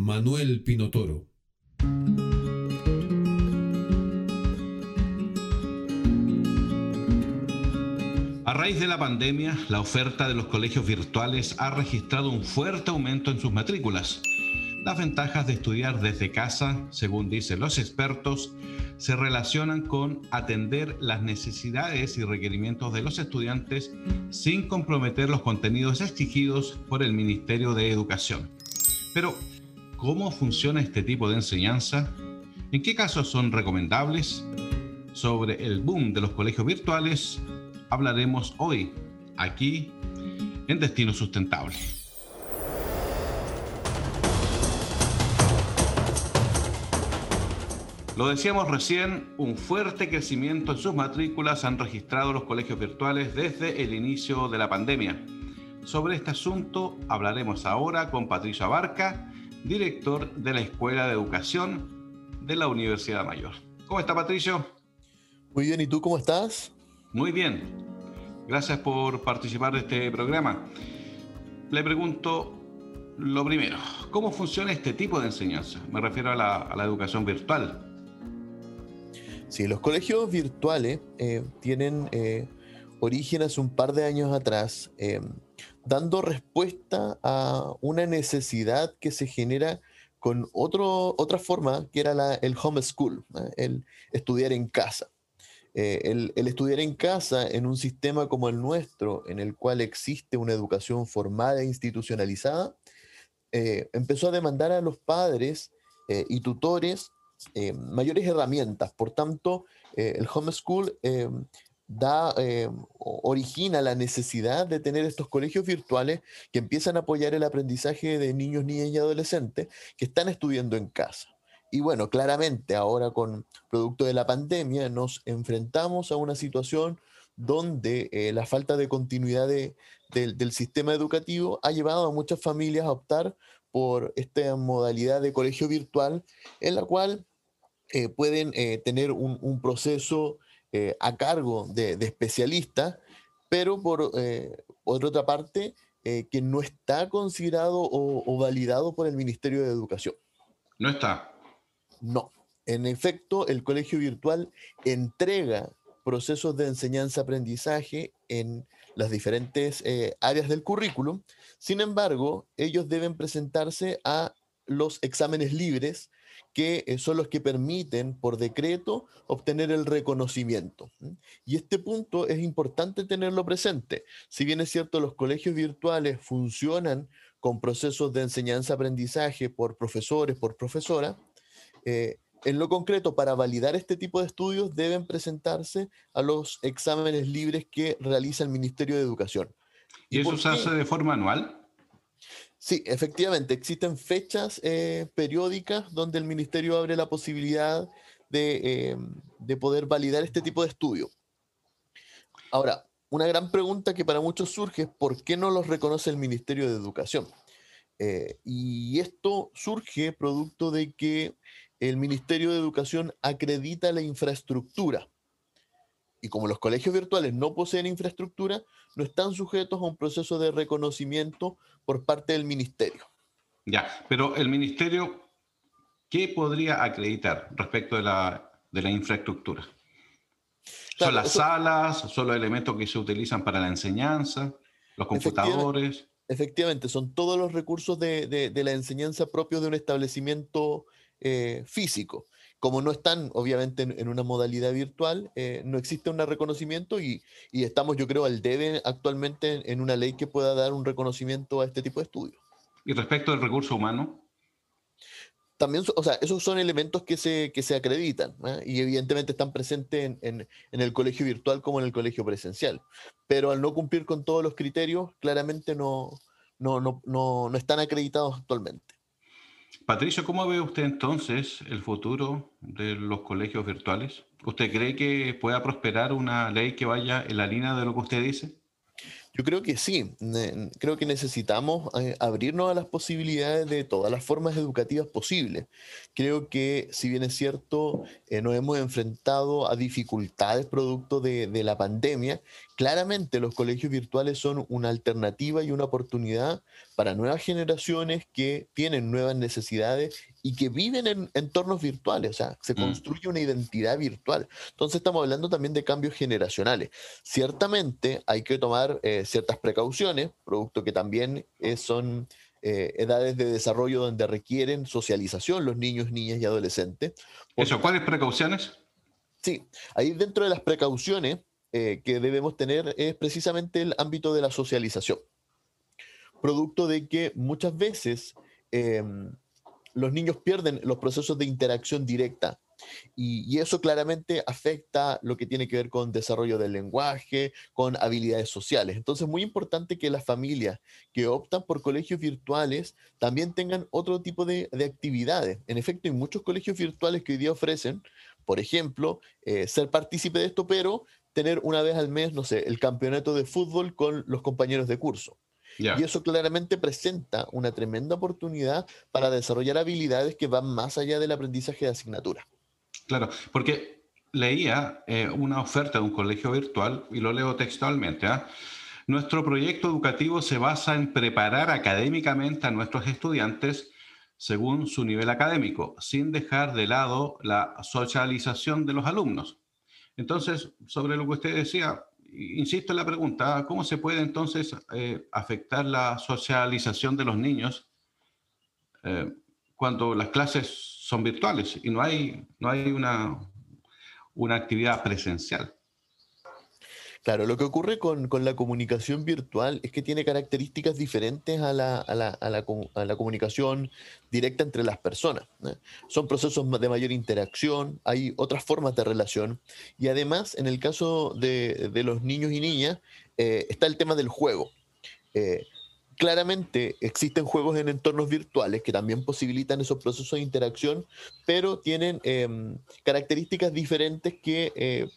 Manuel Pinotoro. A raíz de la pandemia, la oferta de los colegios virtuales ha registrado un fuerte aumento en sus matrículas. Las ventajas de estudiar desde casa, según dicen los expertos, se relacionan con atender las necesidades y requerimientos de los estudiantes sin comprometer los contenidos exigidos por el Ministerio de Educación. Pero, ¿Cómo funciona este tipo de enseñanza? ¿En qué casos son recomendables? Sobre el boom de los colegios virtuales hablaremos hoy, aquí, en Destino Sustentable. Lo decíamos recién, un fuerte crecimiento en sus matrículas han registrado los colegios virtuales desde el inicio de la pandemia. Sobre este asunto hablaremos ahora con Patricia Barca, director de la Escuela de Educación de la Universidad Mayor. ¿Cómo está Patricio? Muy bien, ¿y tú cómo estás? Muy bien. Gracias por participar de este programa. Le pregunto lo primero, ¿cómo funciona este tipo de enseñanza? Me refiero a la, educación virtual. Sí, los colegios virtuales eh, tienen eh, origen hace un par de años atrás. Eh, dando respuesta a una necesidad que se genera con otro, otra forma, que era el homeschool, el estudiar en casa. Eh, el, estudiar en casa en un sistema como el nuestro, en el cual existe una educación formal e institucionalizada, eh, empezó a demandar a los padres eh, y tutores mayores herramientas. Por tanto, el homeschool da, eh, origina la necesidad de tener estos colegios virtuales que empiezan a apoyar el aprendizaje de niños, niñas y adolescentes que están estudiando en casa. Y bueno, claramente ahora con producto de la pandemia nos enfrentamos a una situación donde eh, la falta de continuidad del sistema educativo ha llevado a muchas familias a optar por esta modalidad de colegio virtual en la cual eh, pueden tener un, un proceso eh, a cargo de, especialistas, pero por, eh, otra parte, eh, que no está considerado o, validado por el Ministerio de Educación. No está. No. En efecto, el colegio virtual entrega procesos de enseñanza-aprendizaje en las diferentes áreas del currículum. Sin embargo, ellos deben presentarse a los exámenes libres que eh, son los que permiten por decreto obtener el reconocimiento. Y este punto es importante tenerlo presente. Si bien es cierto, los colegios virtuales funcionan con procesos de enseñanza-aprendizaje por profesores, por profesora, eh, en lo concreto, para validar este tipo de estudios deben presentarse a los exámenes libres que realiza el Ministerio de Educación. ¿Y, eso se hace de forma anual? Sí, efectivamente, existen fechas eh, periódicas donde el ministerio abre la posibilidad eh, de, poder validar este tipo de estudio. Ahora, una gran pregunta que para muchos surge es por qué no los reconoce el Ministerio de Educación. Eh, y esto surge producto de que el Ministerio de Educación acredita la infraestructura y como los colegios virtuales no poseen infraestructura, no están sujetos a un proceso de reconocimiento por parte del ministerio. Ya, pero el ministerio, ¿qué podría acreditar respecto de la, infraestructura? ¿Son las salas? ¿Son los elementos que se utilizan para la enseñanza? ¿Los computadores? Efectivamente, son todos los recursos de, la enseñanza propios de un establecimiento eh, físico como no están obviamente en, una modalidad virtual, eh, no existe un reconocimiento y, estamos, yo creo, al debe actualmente en, una ley que pueda dar un reconocimiento a este tipo de estudios. ¿Y respecto al recurso humano? También, o sea, esos son elementos que se, que se acreditan ¿eh? y evidentemente están presentes en, el colegio virtual como en el colegio presencial. Pero al no cumplir con todos los criterios, claramente no, no, no, no están acreditados actualmente. Patricio, ¿cómo ve usted entonces el futuro de los colegios virtuales? ¿Usted cree que pueda prosperar una ley que vaya en la línea de lo que usted dice? Yo creo que sí, creo que necesitamos eh, abrirnos a las posibilidades de todas las formas educativas posibles. Creo que si bien es cierto, eh, nos hemos enfrentado a dificultades producto de, de, la pandemia, claramente los colegios virtuales son una alternativa y una oportunidad para nuevas generaciones que tienen nuevas necesidades y que viven en entornos virtuales, o sea, se mm. construye una identidad virtual. Entonces estamos hablando también de cambios generacionales. Ciertamente hay que tomar eh, ciertas precauciones, producto que también eh, son eh, edades de desarrollo donde requieren socialización los niños, niñas y adolescentes. ¿Eso cuáles precauciones? Sí, ahí dentro de las precauciones que debemos tener es precisamente el ámbito de la socialización. Producto de que muchas veces em, los niños pierden los procesos de interacción directa. Y, eso claramente afecta lo que tiene que ver con desarrollo del lenguaje, con habilidades sociales. Entonces, muy importante que las familias que optan por colegios virtuales también tengan otro tipo de, actividades. En efecto, hay muchos colegios virtuales que hoy día ofrecen, por ejemplo, eh, ser partícipe de esto, pero tener una vez al mes, no sé, el campeonato de fútbol con los compañeros de curso. Y eso claramente presenta una tremenda oportunidad para desarrollar habilidades que van más allá del aprendizaje de asignatura. Claro, porque leía eh, una oferta de un colegio virtual y lo leo textualmente. ¿ah? Nuestro proyecto educativo se basa en preparar académicamente a nuestros estudiantes según su nivel académico, sin dejar de lado la socialización de los alumnos. Entonces, sobre lo que usted decía, insisto en la pregunta, ¿cómo se puede entonces eh, afectar la socialización de los niños eh, cuando las clases son virtuales y no hay, no hay una, una actividad presencial? Claro, lo que ocurre con, la comunicación virtual es que tiene características diferentes a la, comunicación directa entre las personas. Son procesos de mayor interacción, hay otras formas de relación y además en el caso de, los niños y niñas eh, está el tema del juego. Eh, claramente existen juegos en entornos virtuales que también posibilitan esos procesos de interacción, pero tienen em, características diferentes que eh,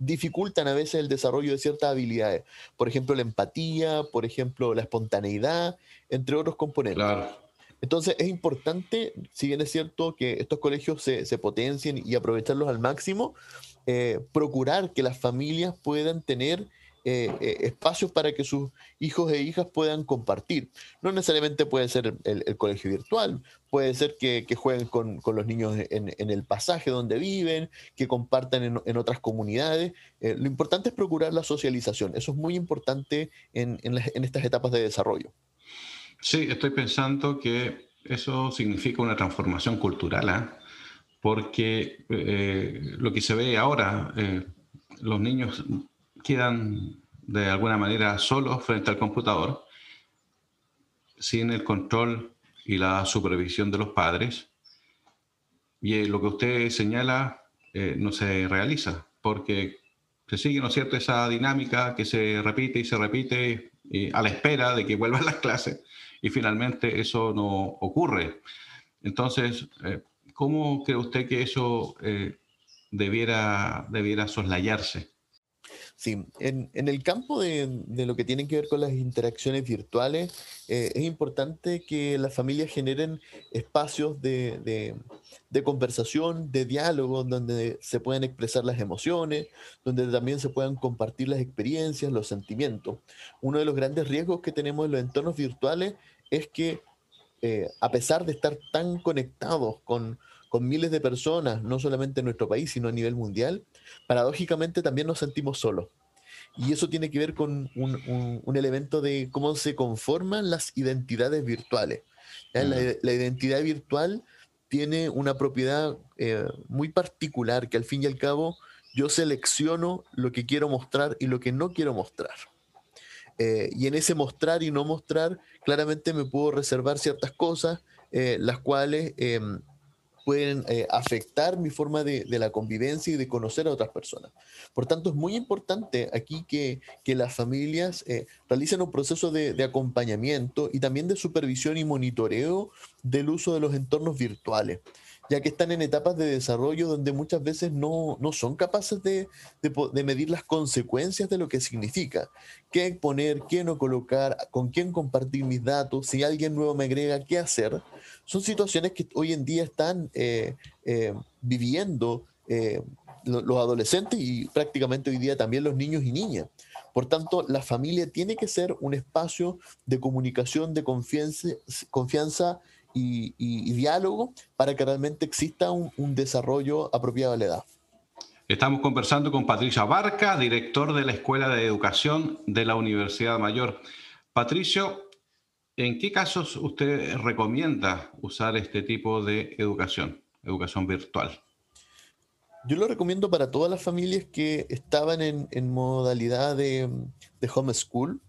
dificultan a veces el desarrollo de ciertas habilidades. Por ejemplo, la empatía, por ejemplo, la espontaneidad, entre otros componentes. Entonces es importante, si bien es cierto que estos colegios se, se potencien y aprovecharlos al máximo, eh, procurar que las familias puedan tener eh, eh, espacios para que sus hijos e hijas puedan compartir. No necesariamente puede ser el, colegio virtual, puede ser que, jueguen con, los niños en, el pasaje donde viven, que compartan en, otras comunidades. Eh, lo importante es procurar la socialización. Eso es muy importante en, estas etapas de desarrollo. Sí, estoy pensando que eso significa una transformación cultural, porque lo que se ve ahora, los niños quedan de alguna manera solos frente al computador, sin el control y la supervisión de los padres. Y eh, lo que usted señala eh, no se realiza, porque se sigue, ¿no es cierto?, esa dinámica que se repite y se repite a la espera de que vuelvan las clases y finalmente eso no ocurre. Entonces, eh, ¿cómo cree usted que eso debiera, debiera soslayarse? Sí, en, el campo de, lo que tiene que ver con las interacciones virtuales, eh, es importante que las familias generen espacios de, conversación, de diálogo, donde se puedan expresar las emociones, donde también se puedan compartir las experiencias, los sentimientos. Uno de los grandes riesgos que tenemos en los entornos virtuales es que, eh, a pesar de estar tan conectados con, con miles de personas, no solamente en nuestro país, sino a nivel mundial, paradójicamente también nos sentimos solos. Y eso tiene que ver con un, elemento de cómo se conforman las identidades virtuales. Mm. La, identidad virtual tiene una propiedad eh, muy particular que al fin y al cabo yo selecciono lo que quiero mostrar y lo que no quiero mostrar. Eh, y en ese mostrar y no mostrar, claramente me puedo reservar ciertas cosas, eh, las cuales em, pueden eh, afectar mi forma de, la convivencia y de conocer a otras personas. Por tanto, es muy importante aquí que, las familias eh, realicen un proceso de, de, acompañamiento y también de supervisión y monitoreo del uso de los entornos virtuales ya que están en etapas de desarrollo donde muchas veces no, son capaces de, medir las consecuencias de lo que significa. ¿Qué poner, qué no colocar, con quién compartir mis datos, si alguien nuevo me agrega, qué hacer? Son situaciones que hoy en día están eh, eh, viviendo eh, los adolescentes y prácticamente hoy día también los niños y niñas. Por tanto, la familia tiene que ser un espacio de comunicación, de confianza, confianza y, diálogo para que realmente exista un, desarrollo apropiado a la edad. Estamos conversando con Patricio Abarca, director de la Escuela de Educación de la Universidad Mayor. Patricio, ¿en qué casos usted recomienda usar este tipo de educación, educación virtual? Yo lo recomiendo para todas las familias que estaban en, modalidad de, de homeschool,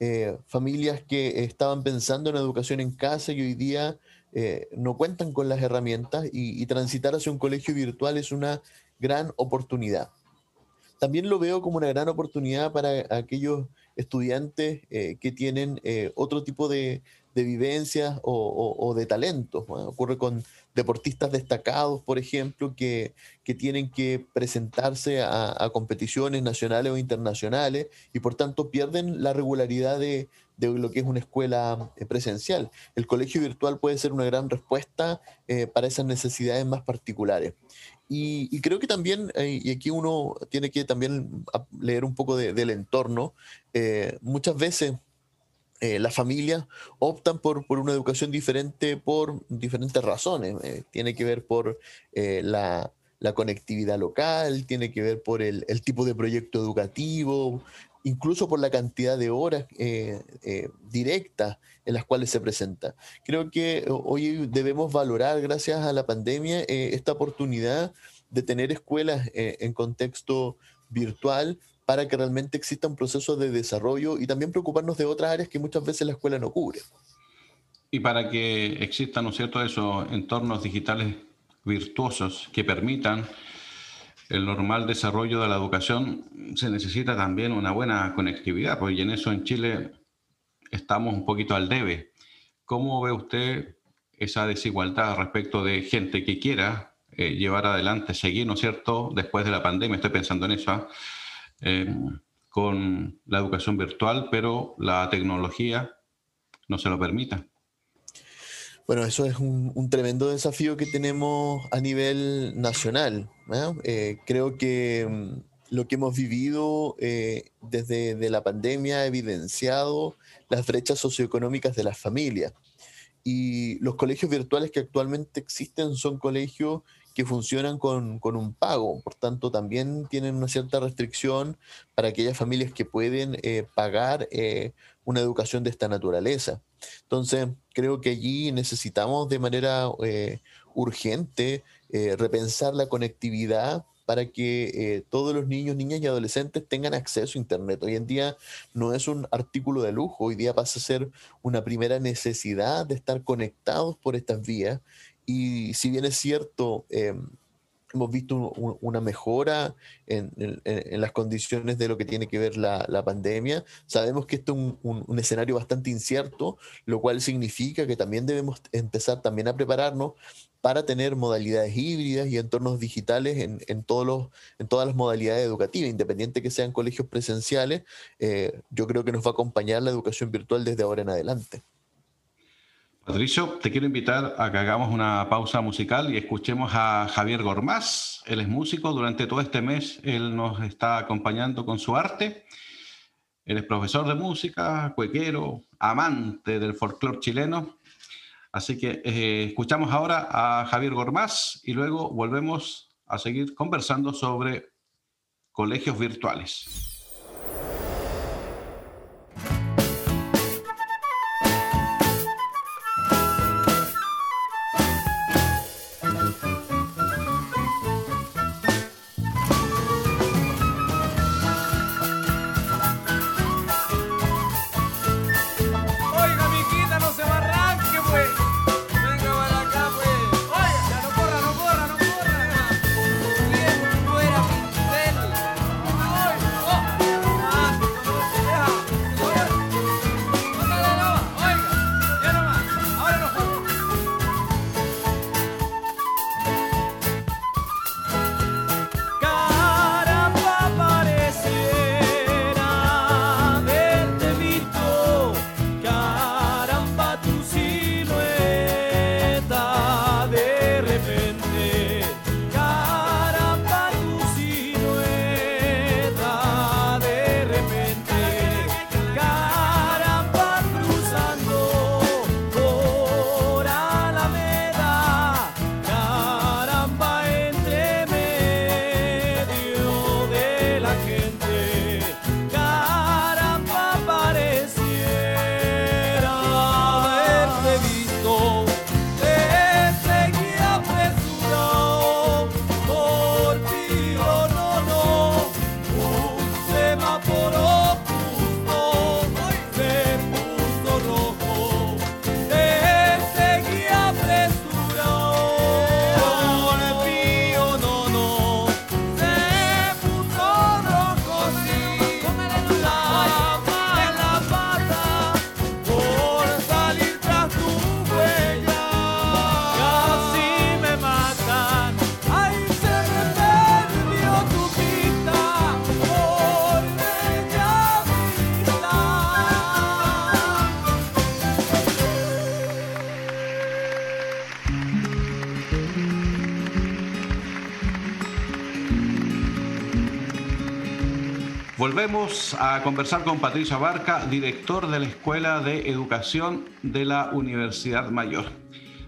eh, familias que estaban pensando en educación en casa y hoy día eh, no cuentan con las herramientas y, transitar hacia un colegio virtual es una gran oportunidad. También lo veo como una gran oportunidad para aquellos estudiantes eh, que tienen otro tipo de, de vivencias o, de talentos. Ocurre con deportistas destacados, por ejemplo, que, tienen que presentarse a, competiciones nacionales o internacionales y por tanto pierden la regularidad de, lo que es una escuela eh, presencial. El colegio virtual puede ser una gran respuesta eh, para esas necesidades más particulares. Y, creo que también, eh, y aquí uno tiene que también leer un poco del entorno, muchas veces eh, las familias optan por, por, una educación diferente por diferentes razones. Eh, tiene que ver por eh, la, la, conectividad local, tiene que ver por el, el, tipo de proyecto educativo, incluso por la cantidad de horas directas en las cuales se presenta. Creo que hoy debemos valorar, gracias a la pandemia, esta oportunidad de tener escuelas en contexto virtual para que realmente exista un proceso de desarrollo y también preocuparnos de otras áreas que muchas veces la escuela no cubre. Y para que existan, ¿no es cierto?, esos entornos digitales virtuosos que permitan el normal desarrollo de la educación, se necesita también una buena conectividad, porque en eso en Chile estamos un poquito al debe. ¿Cómo ve usted esa desigualdad respecto de gente que quiera eh, llevar adelante, seguir, ¿no es cierto?, después de la pandemia, estoy pensando en eso, ¿ah? Eh, con la educación virtual, pero la tecnología no se lo permita. Bueno, eso es un, tremendo desafío que tenemos a nivel nacional. Eh, creo que mm, lo que hemos vivido eh, desde de la pandemia ha evidenciado las brechas socioeconómicas de las familias. Y los colegios virtuales que actualmente existen son colegios que funcionan con, un pago, por tanto también tienen una cierta restricción para aquellas familias que pueden eh, pagar eh, una educación de esta naturaleza. Entonces, creo que allí necesitamos de manera eh, urgente repensar la conectividad para que todos los niños, niñas y adolescentes tengan acceso a Internet. Hoy en día no es un artículo de lujo, hoy día pasa a ser una primera necesidad de estar conectados por estas vías y si bien es cierto, em, hemos visto una mejora en, las condiciones de lo que tiene que ver la, pandemia, sabemos que esto es un, escenario bastante incierto, lo cual significa que también debemos empezar también a prepararnos para tener modalidades híbridas y entornos digitales en, todos los, en todas las modalidades educativas, independiente que sean colegios presenciales, eh, yo creo que nos va a acompañar la educación virtual desde ahora en adelante. Patricio, te quiero invitar a que hagamos una pausa musical y escuchemos a Javier Gormaz. Él es músico, durante todo este mes él nos está acompañando con su arte. Él es profesor de música, cuequero, amante del folclore chileno. Así que eh, escuchamos ahora a Javier Gormaz y luego volvemos a seguir conversando sobre colegios virtuales. Volvemos a conversar con Patricio Abarca, director de la Escuela de Educación de la Universidad Mayor.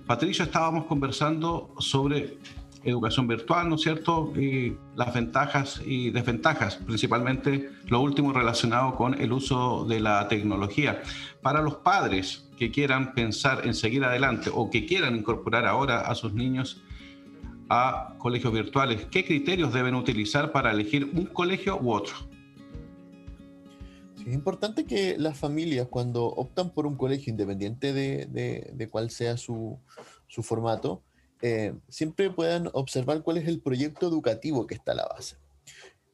Patricio, estábamos conversando sobre educación virtual, ¿no es cierto? Y las ventajas y desventajas, principalmente lo último relacionado con el uso de la tecnología. Para los padres que quieran pensar en seguir adelante o que quieran incorporar ahora a sus niños a colegios virtuales, ¿qué criterios deben utilizar para elegir un colegio u otro? Es importante que las familias, cuando optan por un colegio, independiente de, cuál sea su, formato, eh, siempre puedan observar cuál es el proyecto educativo que está a la base.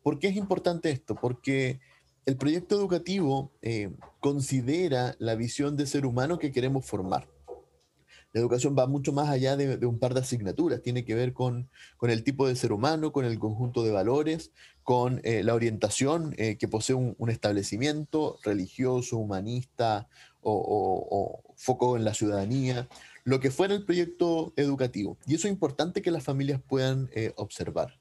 ¿Por qué es importante esto? Porque el proyecto educativo eh, considera la visión de ser humano que queremos formar. La educación va mucho más allá de, un par de asignaturas, tiene que ver con, el tipo de ser humano, con el conjunto de valores, con eh, la orientación eh, que posee un, establecimiento religioso, humanista o, foco en la ciudadanía, lo que fuera el proyecto educativo. Y eso es importante que las familias puedan eh, observar.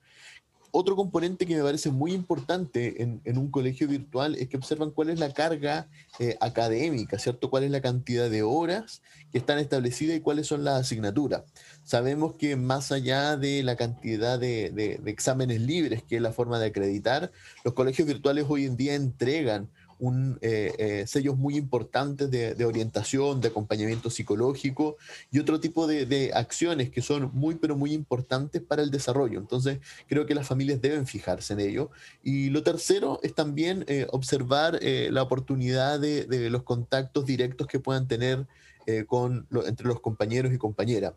Otro componente que me parece muy importante en, un colegio virtual es que observan cuál es la carga eh, académica, ¿cierto? Cuál es la cantidad de horas que están establecidas y cuáles son las asignaturas. Sabemos que más allá de la cantidad de exámenes libres, que es la forma de acreditar, los colegios virtuales hoy en día entregan un, eh, eh, sellos muy importantes de, orientación, de acompañamiento psicológico y otro tipo de, acciones que son muy, pero muy importantes para el desarrollo. Entonces, creo que las familias deben fijarse en ello. Y lo tercero es también eh, observar la oportunidad de, los contactos directos que puedan tener eh, con entre los compañeros y compañeras.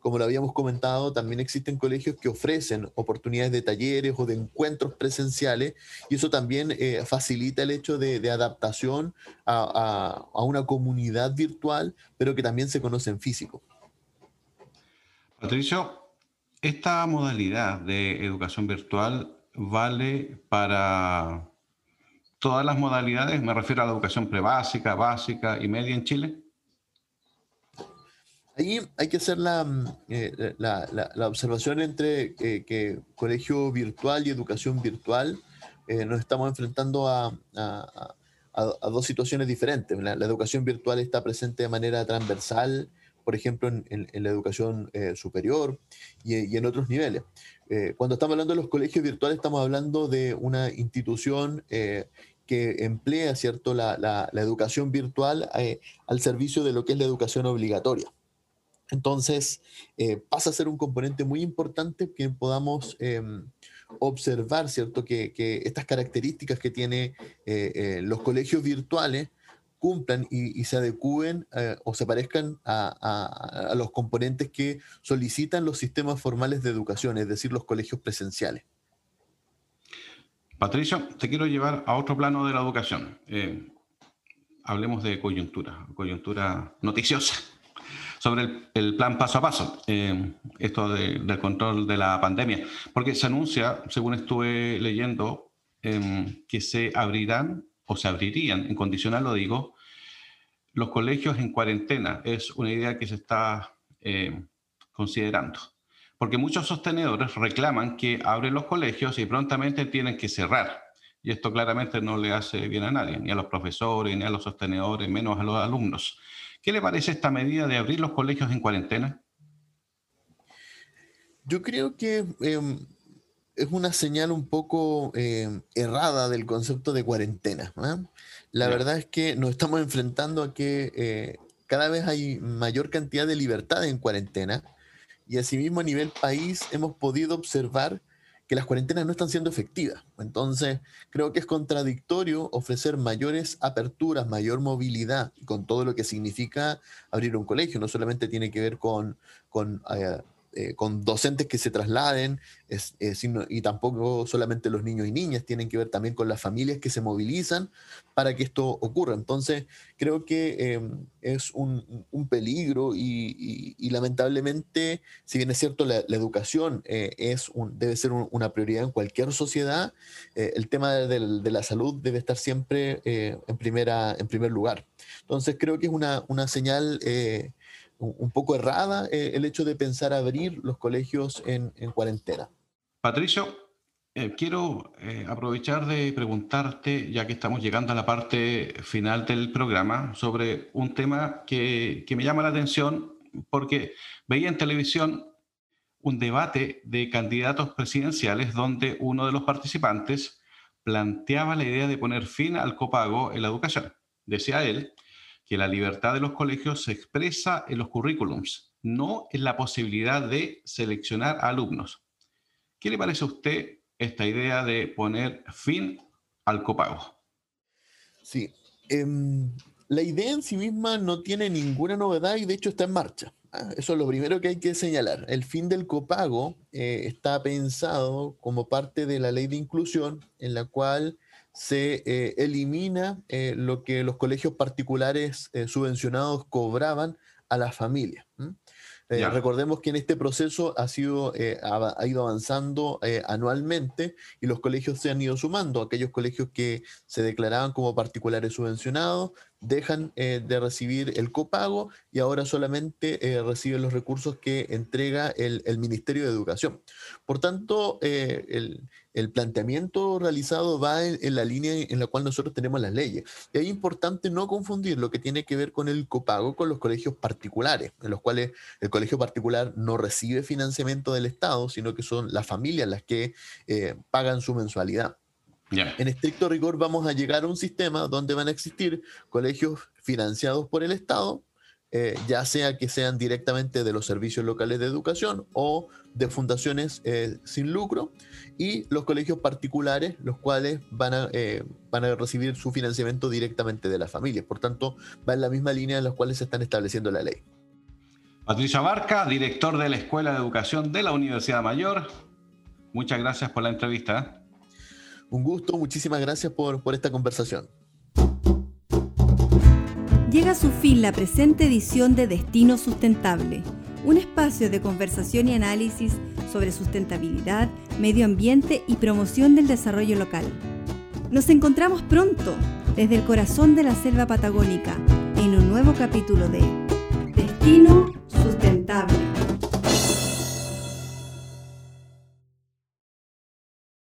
Como lo habíamos comentado, también existen colegios que ofrecen oportunidades de talleres o de encuentros presenciales y eso también eh, facilita el hecho de, adaptación a, una comunidad virtual, pero que también se conoce en físico. Patricio, esta modalidad de educación virtual vale para todas las modalidades, me refiero a la educación prebásica, básica y media en Chile. Ahí hay que hacer la, mm, eh, observación entre eh, que colegio virtual y educación virtual eh, nos estamos enfrentando a, dos situaciones diferentes. La, educación virtual está presente de manera transversal, por ejemplo, en, la educación superior y, en otros niveles. cuando estamos hablando de los colegios virtuales, estamos hablando de una institución que emplea ¿cierto? la, educación virtual al servicio de lo que es la educación obligatoria. Entonces, eh, pasa a ser un componente muy importante que podamos em, observar, ¿cierto? Que, estas características que tienen eh, eh, los colegios virtuales cumplan y, se adecúen o se parezcan a, los componentes que solicitan los sistemas formales de educación, es decir, los colegios presenciales. Patricio, te quiero llevar a otro plano de la educación. hablemos de coyuntura, coyuntura noticiosa sobre el, plan paso a paso, eh, esto del control de la pandemia, porque se anuncia, según estuve leyendo, em, que se abrirán o se abrirían, en condicional lo digo, los colegios en cuarentena. Es una idea que se está eh, considerando. Porque muchos sostenedores reclaman que abren los colegios y prontamente tienen que cerrar. Y esto claramente no le hace bien a nadie, ni a los profesores, ni a los sostenedores, menos a los alumnos. ¿Qué le parece esta medida de abrir los colegios en cuarentena? Yo creo que em, es una señal un poco em, errada del concepto de cuarentena. ¿ah? La verdad es que nos estamos enfrentando a que eh, cada vez hay mayor cantidad de libertad en cuarentena y asimismo a nivel país hemos podido observar que las cuarentenas no están siendo efectivas. Entonces, creo que es contradictorio ofrecer mayores aperturas, mayor movilidad, con todo lo que significa abrir un colegio. No solamente tiene que ver con, eh, eh, con docentes que se trasladen, eh, y tampoco solamente los niños y niñas, tienen que ver también con las familias que se movilizan para que esto ocurra. Entonces, creo que em, es un, peligro y, lamentablemente, si bien es cierto, la, educación eh, es debe ser una prioridad en cualquier sociedad, el tema de, la salud debe estar siempre en, primera, en primer lugar. Entonces, creo que es una, una señal un poco errada eh, el hecho de pensar abrir los colegios en, cuarentena. Patricio, eh, quiero eh, aprovechar de preguntarte, ya que estamos llegando a la parte final del programa, sobre un tema que, que me llama la atención porque veía en televisión un debate de candidatos presidenciales donde uno de los participantes planteaba la idea de poner fin al copago en la educación. Decía él que la libertad de los colegios se expresa en los currículums, no en la posibilidad de seleccionar alumnos. ¿Qué le parece a usted esta idea de poner fin al copago? Sí, em, la idea en sí misma no tiene ninguna novedad y de hecho está en marcha. Ah, eso es lo primero que hay que señalar. El fin del copago eh, está pensado como parte de la ley de inclusión en la cual se eh, elimina eh, lo que los colegios particulares subvencionados cobraban a las familias. recordemos que en este proceso ha, sido, ha, ido avanzando anualmente y los colegios se han ido sumando. Aquellos colegios que se declaraban como particulares subvencionados dejan eh, de recibir el copago y ahora solamente eh, reciben los recursos que entrega el, Ministerio de Educación. Por tanto, eh, el, planteamiento realizado va en, la línea en la cual nosotros tenemos las leyes. Y es importante no confundir lo que tiene que ver con el copago con los colegios particulares, en los cuales el colegio particular no recibe financiamiento del Estado, sino que son las familias las que pagan su mensualidad. En estricto rigor vamos a llegar a un sistema donde van a existir colegios financiados por el Estado, eh, ya sea que sean directamente de los servicios locales de educación o de fundaciones eh, sin lucro, y los colegios particulares, los cuales van a, eh, van a recibir su financiamiento directamente de las familias. Por tanto, va en la misma línea en la cuales se están estableciendo la ley. Patricia Barca, director de la Escuela de Educación de la Universidad Mayor. Muchas gracias por la entrevista. Un gusto, muchísimas gracias por, por esta conversación. Llega a su fin la presente edición de Destino Sustentable, un espacio de conversación y análisis sobre sustentabilidad, medio ambiente y promoción del desarrollo local. Nos encontramos pronto desde el corazón de la selva patagónica en un nuevo capítulo de Destino